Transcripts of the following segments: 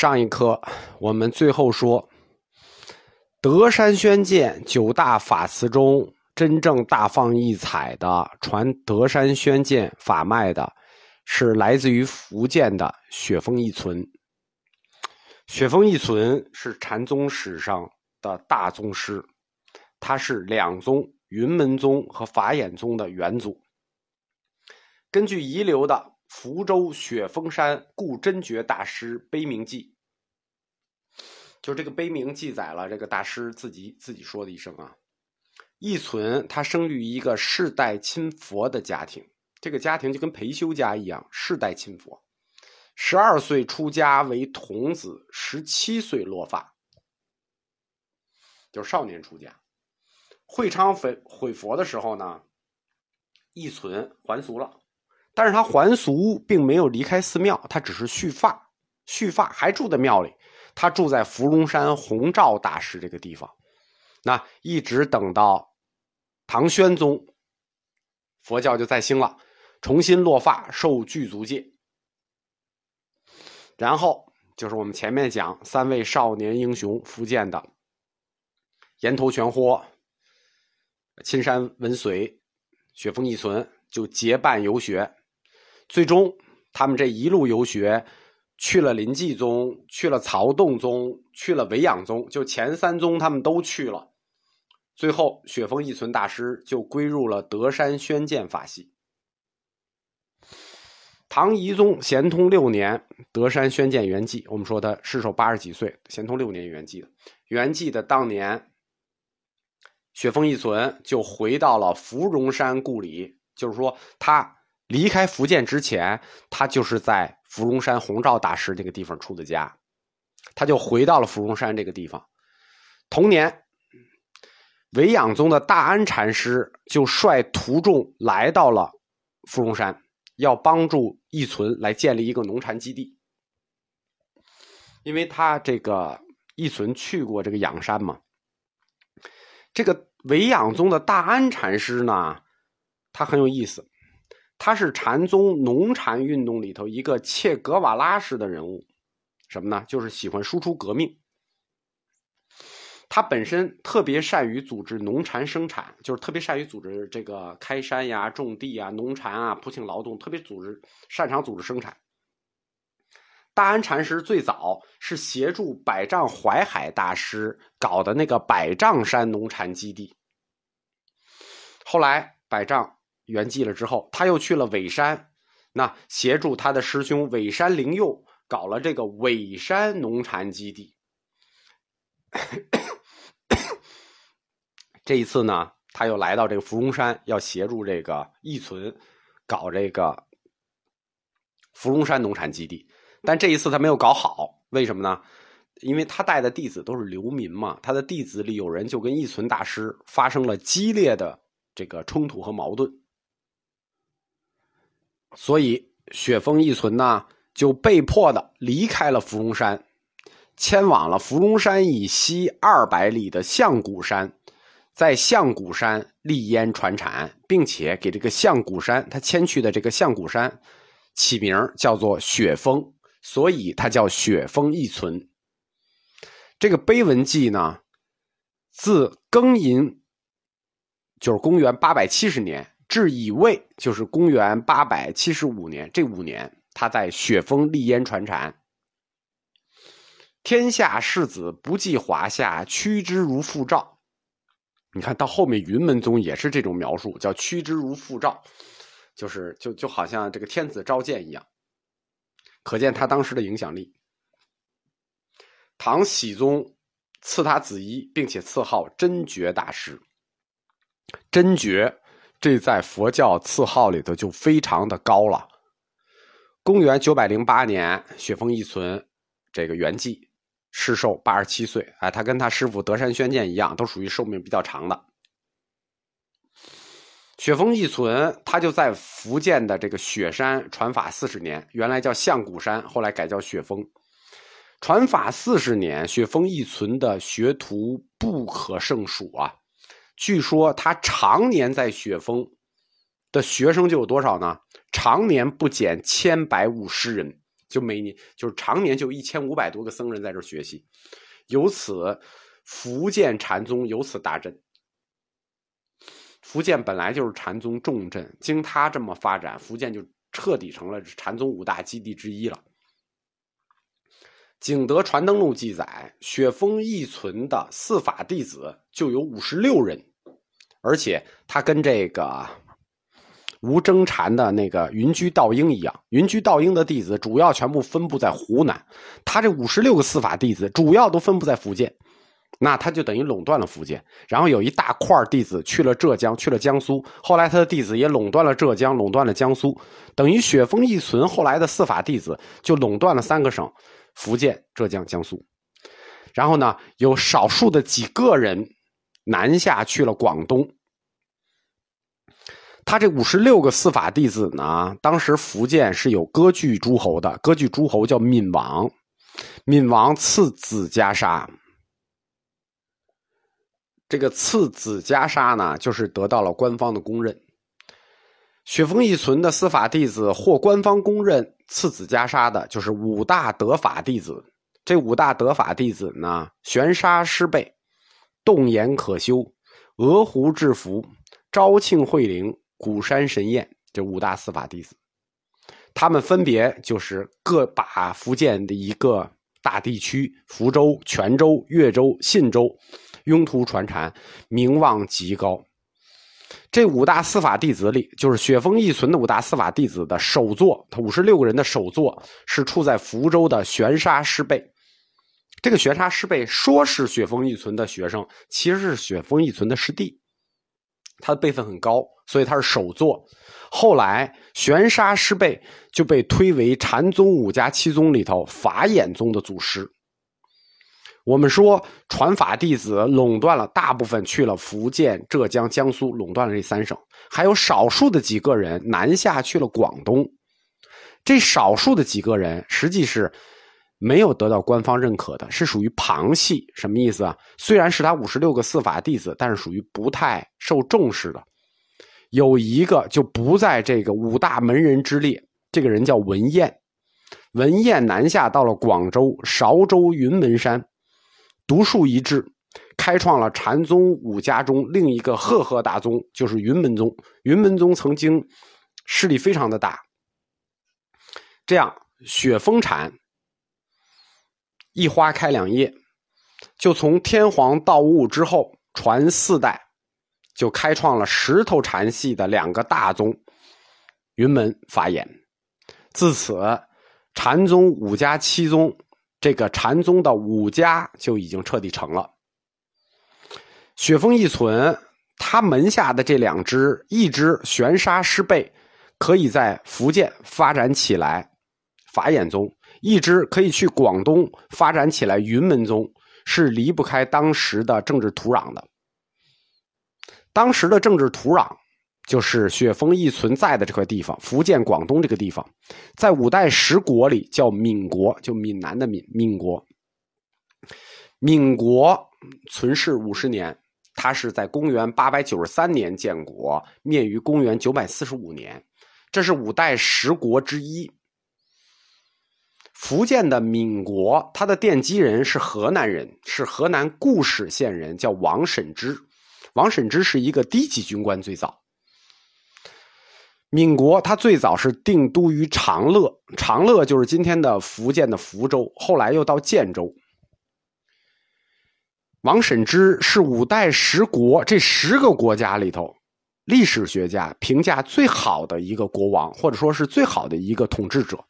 上一课我们最后说，德山宣鉴九大法词中，真正大放异彩的传德山宣鉴法脉的，是来自于福建的雪峰一存。雪峰一存是禅宗史上的大宗师，他是两宗云门宗和法眼宗的元祖。根据遗留的。福州雪峰山顾真觉大师碑铭记，就这个碑铭记载了这个大师自己自己说的一生啊。一存他生于一个世代亲佛的家庭，这个家庭就跟裴修家一样，世代亲佛。十二岁出家为童子，十七岁落发，就少年出家。会昌毁毁佛的时候呢，一存还俗了。但是他还俗，并没有离开寺庙，他只是蓄发，蓄发还住在庙里。他住在芙蓉山弘照大师这个地方，那一直等到唐宣宗，佛教就再兴了，重新落发受具足戒。然后就是我们前面讲三位少年英雄，福建的岩头全豁、青山文随、雪峰一存，就结伴游学。最终，他们这一路游学，去了临济宗，去了曹洞宗，去了维养宗，就前三宗他们都去了。最后，雪峰一存大师就归入了德山宣鉴法系。唐懿宗咸通六年，德山宣鉴圆寂。我们说他世寿八十几岁，咸通六年圆寂的。圆寂的当年，雪峰一存就回到了芙蓉山故里，就是说他。离开福建之前，他就是在芙蓉山弘照大师这个地方出的家，他就回到了芙蓉山这个地方。同年，维养宗的大安禅师就率徒众来到了芙蓉山，要帮助义存来建立一个农禅基地。因为他这个义存去过这个仰山嘛，这个维养宗的大安禅师呢，他很有意思。他是禅宗农禅运动里头一个切格瓦拉式的人物，什么呢？就是喜欢输出革命。他本身特别善于组织农禅生产，就是特别善于组织这个开山呀、种地啊、农禅啊、普请劳动，特别组织擅长组织生产。大安禅师最早是协助百丈怀海大师搞的那个百丈山农禅基地，后来百丈。圆寂了之后，他又去了尾山，那协助他的师兄尾山灵佑搞了这个尾山农禅基地。这一次呢，他又来到这个芙蓉山，要协助这个义存搞这个芙蓉山农禅基地。但这一次他没有搞好，为什么呢？因为他带的弟子都是流民嘛，他的弟子里有人就跟义存大师发生了激烈的这个冲突和矛盾。所以，雪峰一存呢，就被迫的离开了芙蓉山，迁往了芙蓉山以西二百里的象谷山，在象谷山立烟传产，并且给这个象谷山他迁去的这个象谷山起名叫做雪峰，所以它叫雪峰一存。这个碑文记呢，自庚寅，就是公元八百七十年。至乙未，就是公元八百七十五年，这五年他在雪峰立烟传禅。天下士子不计华夏，趋之如复照。你看到后面云门宗也是这种描述，叫趋之如复照，就是就就好像这个天子召见一样，可见他当时的影响力。唐僖宗赐他子衣，并且赐号真觉大师。真觉。这在佛教赐号里头就非常的高了。公元九百零八年，雪峰一存这个圆寂，世寿八十七岁。哎，他跟他师傅德山宣鉴一样，都属于寿命比较长的。雪峰一存，他就在福建的这个雪山传法四十年，原来叫象谷山，后来改叫雪峰。传法四十年，雪峰一存的学徒不可胜数啊。据说他常年在雪峰的学生就有多少呢？常年不减千百五十人，就每年就是常年就一千五百多个僧人在这学习，由此福建禅宗由此大振。福建本来就是禅宗重镇，经他这么发展，福建就彻底成了禅宗五大基地之一了。《景德传灯录》记载，雪峰义存的四法弟子就有五十六人，而且他跟这个吴征禅的那个云居道英一样，云居道英的弟子主要全部分布在湖南，他这五十六个四法弟子主要都分布在福建，那他就等于垄断了福建。然后有一大块弟子去了浙江，去了江苏，后来他的弟子也垄断了浙江，垄断了江苏，等于雪峰一存后来的四法弟子就垄断了三个省。福建、浙江、江苏，然后呢，有少数的几个人南下去了广东。他这五十六个司法弟子呢，当时福建是有割据诸侯的，割据诸侯叫闽王，闽王赐子袈裟。这个赐子袈裟呢，就是得到了官方的公认。雪峰一存的司法弟子获官方公认赐子袈裟的，就是五大德法弟子。这五大德法弟子呢，玄沙师备、洞岩可修、鹅湖智福、昭庆慧灵、鼓山神宴这五大司法弟子，他们分别就是各把福建的一个大地区——福州、泉州、越州、信州，拥图传禅，名望极高。这五大司法弟子里，就是雪峰义存的五大司法弟子的首座，他五十六个人的首座是处在福州的玄沙师备。这个玄沙师备说是雪峰义存的学生，其实是雪峰义存的师弟，他的辈分很高，所以他是首座。后来玄沙师备就被推为禅宗五家七宗里头法眼宗的祖师。我们说传法弟子垄断了大部分，去了福建、浙江、江苏，垄断了这三省。还有少数的几个人南下去了广东。这少数的几个人实际是没有得到官方认可的，是属于旁系。什么意思啊？虽然是他五十六个四法弟子，但是属于不太受重视的。有一个就不在这个五大门人之列，这个人叫文彦。文彦南下到了广州、韶州、云门山。独树一帜，开创了禅宗五家中另一个赫赫大宗，就是云门宗。云门宗曾经势力非常的大。这样，雪峰禅一花开两叶，就从天皇到悟之后传四代，就开创了石头禅系的两个大宗——云门、法眼。自此，禅宗五家七宗。这个禅宗的五家就已经彻底成了。雪峰一存，他门下的这两支，一支玄沙师备，可以在福建发展起来，法眼宗；一支可以去广东发展起来，云门宗，是离不开当时的政治土壤的。当时的政治土壤。就是雪峰一存在的这块地方，福建、广东这个地方，在五代十国里叫闽国，就闽南的闽闽国。闽国存世五十年，它是在公元八百九十三年建国，灭于公元九百四十五年，这是五代十国之一。福建的闽国，他的奠基人是河南人，是河南固始县人，叫王审知。王审知是一个低级军官，最早。闽国，它最早是定都于长乐，长乐就是今天的福建的福州，后来又到建州。王审知是五代十国这十个国家里头，历史学家评价最好的一个国王，或者说是最好的一个统治者，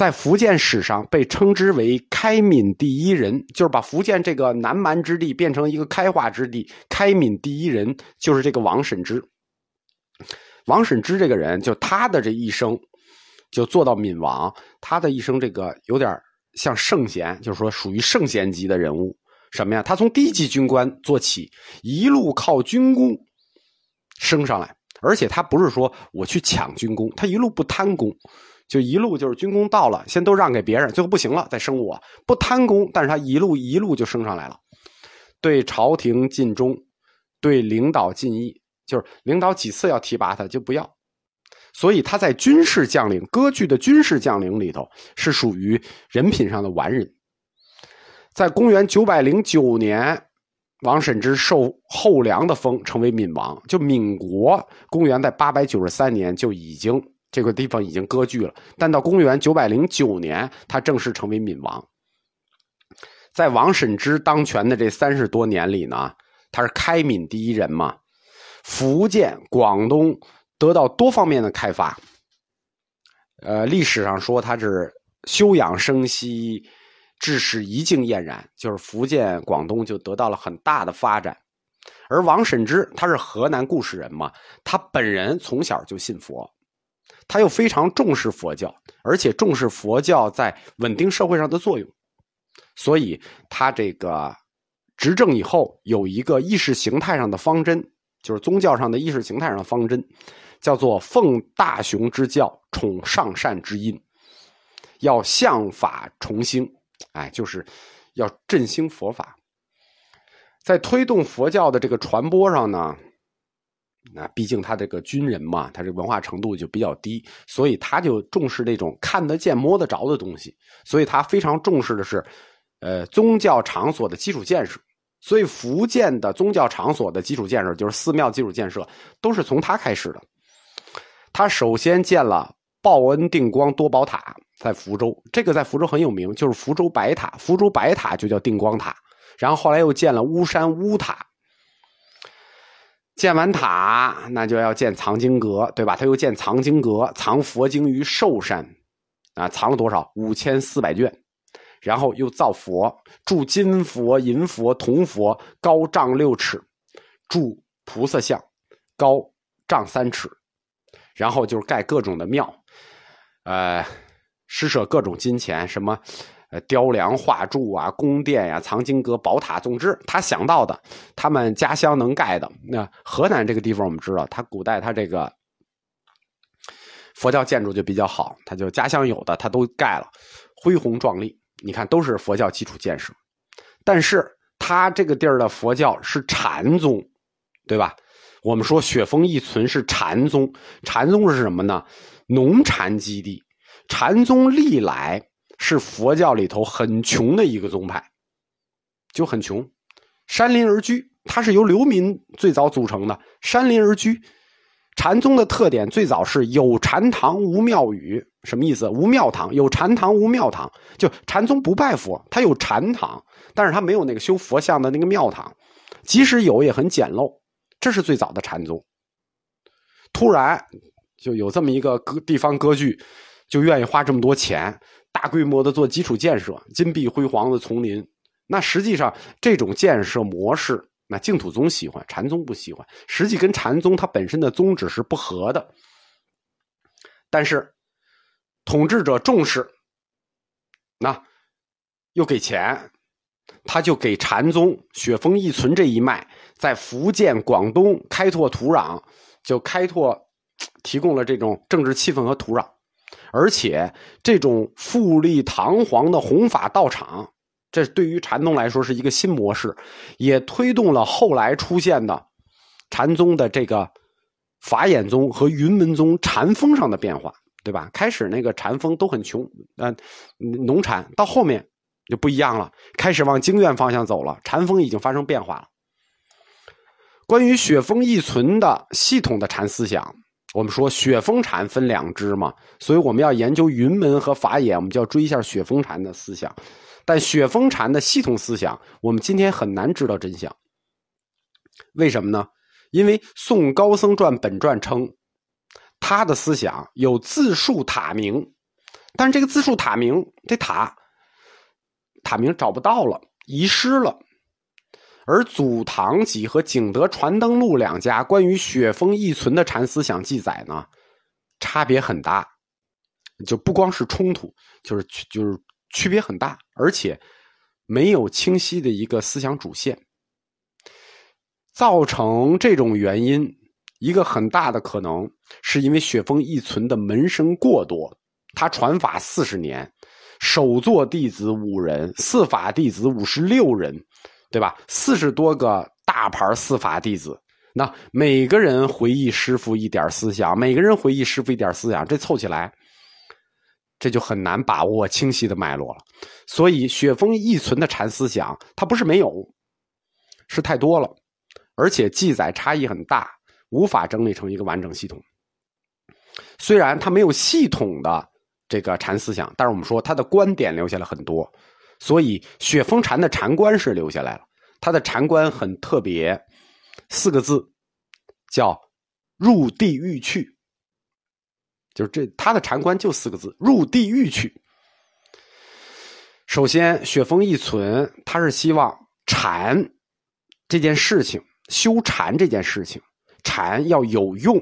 在福建史上被称之为开闽第一人，就是把福建这个南蛮之地变成一个开化之地，开闽第一人就是这个王审知。王审知这个人，就他的这一生，就做到闽王。他的一生，这个有点像圣贤，就是说属于圣贤级的人物。什么呀？他从低级军官做起，一路靠军功升上来。而且他不是说我去抢军功，他一路不贪功，就一路就是军功到了，先都让给别人，最后不行了再升我。不贪功，但是他一路一路就升上来了。对朝廷尽忠，对领导尽义。就是领导几次要提拔他，就不要。所以他在军事将领割据的军事将领里头是属于人品上的完人。在公元九百零九年，王审知受后梁的封，成为闽王。就闽国，公元在八百九十三年就已经这个地方已经割据了，但到公元九百零九年，他正式成为闽王。在王审知当权的这三十多年里呢，他是开闽第一人嘛，福建、广东。得到多方面的开发，呃，历史上说他是休养生息，致使一境俨然，就是福建、广东就得到了很大的发展。而王审知他是河南固始人嘛，他本人从小就信佛，他又非常重视佛教，而且重视佛教在稳定社会上的作用，所以他这个执政以后有一个意识形态上的方针，就是宗教上的意识形态上的方针。叫做奉大雄之教，崇上善之音，要向法重兴，哎，就是要振兴佛法，在推动佛教的这个传播上呢，那毕竟他这个军人嘛，他这文化程度就比较低，所以他就重视那种看得见、摸得着的东西，所以他非常重视的是，呃，宗教场所的基础建设，所以福建的宗教场所的基础建设，就是寺庙基础建设，都是从他开始的。他首先建了报恩定光多宝塔，在福州，这个在福州很有名，就是福州白塔。福州白塔就叫定光塔。然后后来又建了巫山巫塔。建完塔，那就要建藏经阁，对吧？他又建藏经阁，藏佛经于寿山，啊，藏了多少？五千四百卷。然后又造佛，铸金佛、银佛、铜佛，高丈六尺；铸菩萨像，高丈三尺。然后就是盖各种的庙，呃，施舍各种金钱，什么呃雕梁画柱啊、宫殿呀、藏经阁、宝塔，总之他想到的，他们家乡能盖的。那河南这个地方，我们知道，他古代他这个佛教建筑就比较好，他就家乡有的他都盖了，恢宏壮丽。你看，都是佛教基础建设。但是他这个地儿的佛教是禅宗，对吧？我们说雪峰一存是禅宗，禅宗是什么呢？农禅基地。禅宗历来是佛教里头很穷的一个宗派，就很穷，山林而居。它是由流民最早组成的，山林而居。禅宗的特点最早是有禅堂无庙宇，什么意思？无庙堂，有禅堂无庙堂。就禅宗不拜佛，它有禅堂，但是它没有那个修佛像的那个庙堂，即使有也很简陋。这是最早的禅宗，突然就有这么一个割地方割据，就愿意花这么多钱，大规模的做基础建设，金碧辉煌的丛林。那实际上这种建设模式，那净土宗喜欢，禅宗不喜欢。实际跟禅宗它本身的宗旨是不合的。但是统治者重视，那又给钱。他就给禅宗雪峰一存这一脉，在福建、广东开拓土壤，就开拓提供了这种政治气氛和土壤，而且这种富丽堂皇的弘法道场，这对于禅宗来说是一个新模式，也推动了后来出现的禅宗的这个法眼宗和云门宗禅风上的变化，对吧？开始那个禅风都很穷，嗯，农禅到后面。就不一样了，开始往经院方向走了。禅风已经发生变化了。关于雪峰一存的系统的禅思想，我们说雪峰禅分两支嘛，所以我们要研究云门和法眼，我们就要追一下雪峰禅的思想。但雪峰禅的系统思想，我们今天很难知道真相。为什么呢？因为《宋高僧传》本传称，他的思想有自述塔名，但是这个自述塔名，这塔。塔名找不到了，遗失了。而《祖堂集》和《景德传灯录》两家关于雪峰一存的禅思想记载呢，差别很大，就不光是冲突，就是就是区别很大，而且没有清晰的一个思想主线。造成这种原因，一个很大的可能是因为雪峰一存的门生过多，他传法四十年。首座弟子五人，四法弟子五十六人，对吧？四十多个大牌司法弟子，那每个人回忆师傅一点思想，每个人回忆师傅一点思想，这凑起来，这就很难把握清晰的脉络了。所以，雪峰一存的禅思想，它不是没有，是太多了，而且记载差异很大，无法整理成一个完整系统。虽然他没有系统的这个禅思想，但是我们说他的观点留下了很多，所以雪峰禅的禅观是留下来了。他的禅观很特别。四个字，叫“入地狱去”，就是这他的禅观就四个字“入地狱去”。首先，雪峰一存，他是希望禅这件事情，修禅这件事情，禅要有用。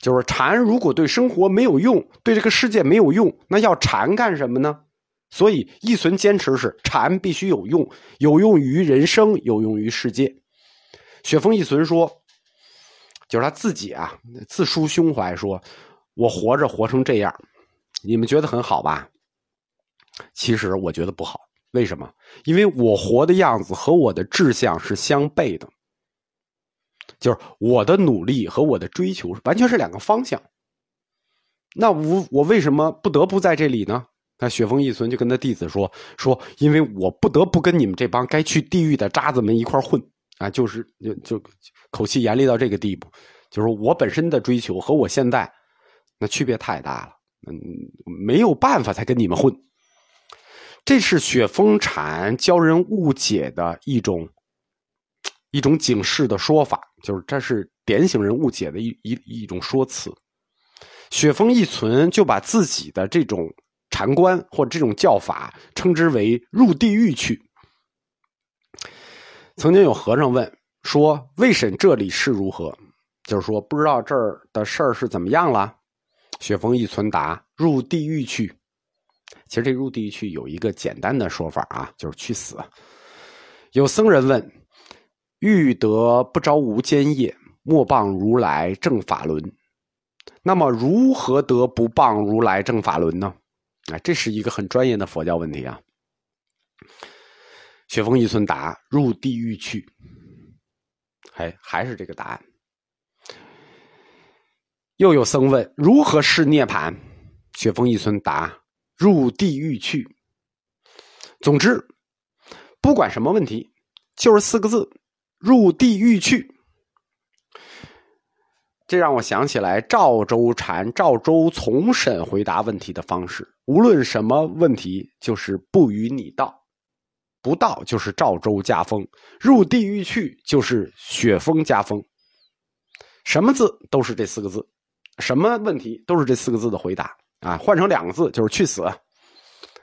就是禅如果对生活没有用，对这个世界没有用，那要禅干什么呢？所以一存坚持是禅必须有用，有用于人生，有用于世界。雪峰一存说：“就是他自己啊，自抒胸怀说，我活着活成这样，你们觉得很好吧？其实我觉得不好。为什么？因为我活的样子和我的志向是相悖的，就是我的努力和我的追求完全是两个方向。那我我为什么不得不在这里呢？那雪峰一存就跟他弟子说：说因为我不得不跟你们这帮该去地狱的渣子们一块混。”啊，就是就就口气严厉到这个地步，就是我本身的追求和我现在那区别太大了，嗯，没有办法才跟你们混。这是雪峰禅教人误解的一种一种警示的说法，就是这是点醒人误解的一一一种说辞。雪峰一存就把自己的这种禅观或这种教法称之为入地狱去。曾经有和尚问说：“未审这里是如何？”就是说不知道这儿的事儿是怎么样了。雪峰一存答：“入地狱去。”其实这入地狱去有一个简单的说法啊，就是去死。有僧人问：“欲得不着无间业，莫谤如来正法轮。”那么如何得不谤如来正法轮呢？啊，这是一个很专业的佛教问题啊。雪峰一村答：入地狱去。哎还是这个答案。又有僧问：如何是涅盘？雪峰一村答：入地狱去。总之，不管什么问题，就是四个字：入地狱去。这让我想起来赵州禅、赵州从审回答问题的方式。无论什么问题，就是不与你道。不道就是赵州家风，入地狱去就是雪峰家风。什么字都是这四个字，什么问题都是这四个字的回答啊！换成两个字就是去死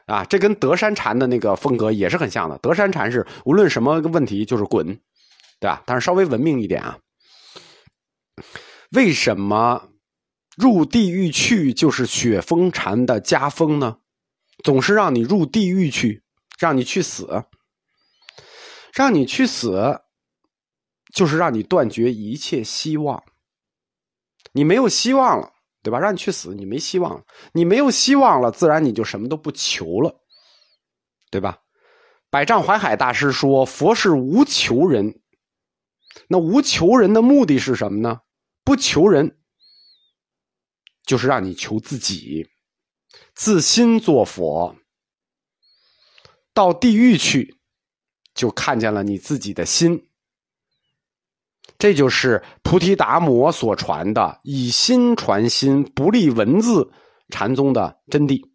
啊！这跟德山禅的那个风格也是很像的。德山禅是无论什么问题就是滚，对吧？但是稍微文明一点啊。为什么入地狱去就是雪峰禅的家风呢？总是让你入地狱去。让你去死，让你去死，就是让你断绝一切希望。你没有希望了，对吧？让你去死，你没希望了。你没有希望了，自然你就什么都不求了，对吧？百丈怀海大师说：“佛是无求人。”那无求人的目的是什么呢？不求人，就是让你求自己，自心做佛。到地狱去，就看见了你自己的心。这就是菩提达摩所传的“以心传心，不立文字”禅宗的真谛。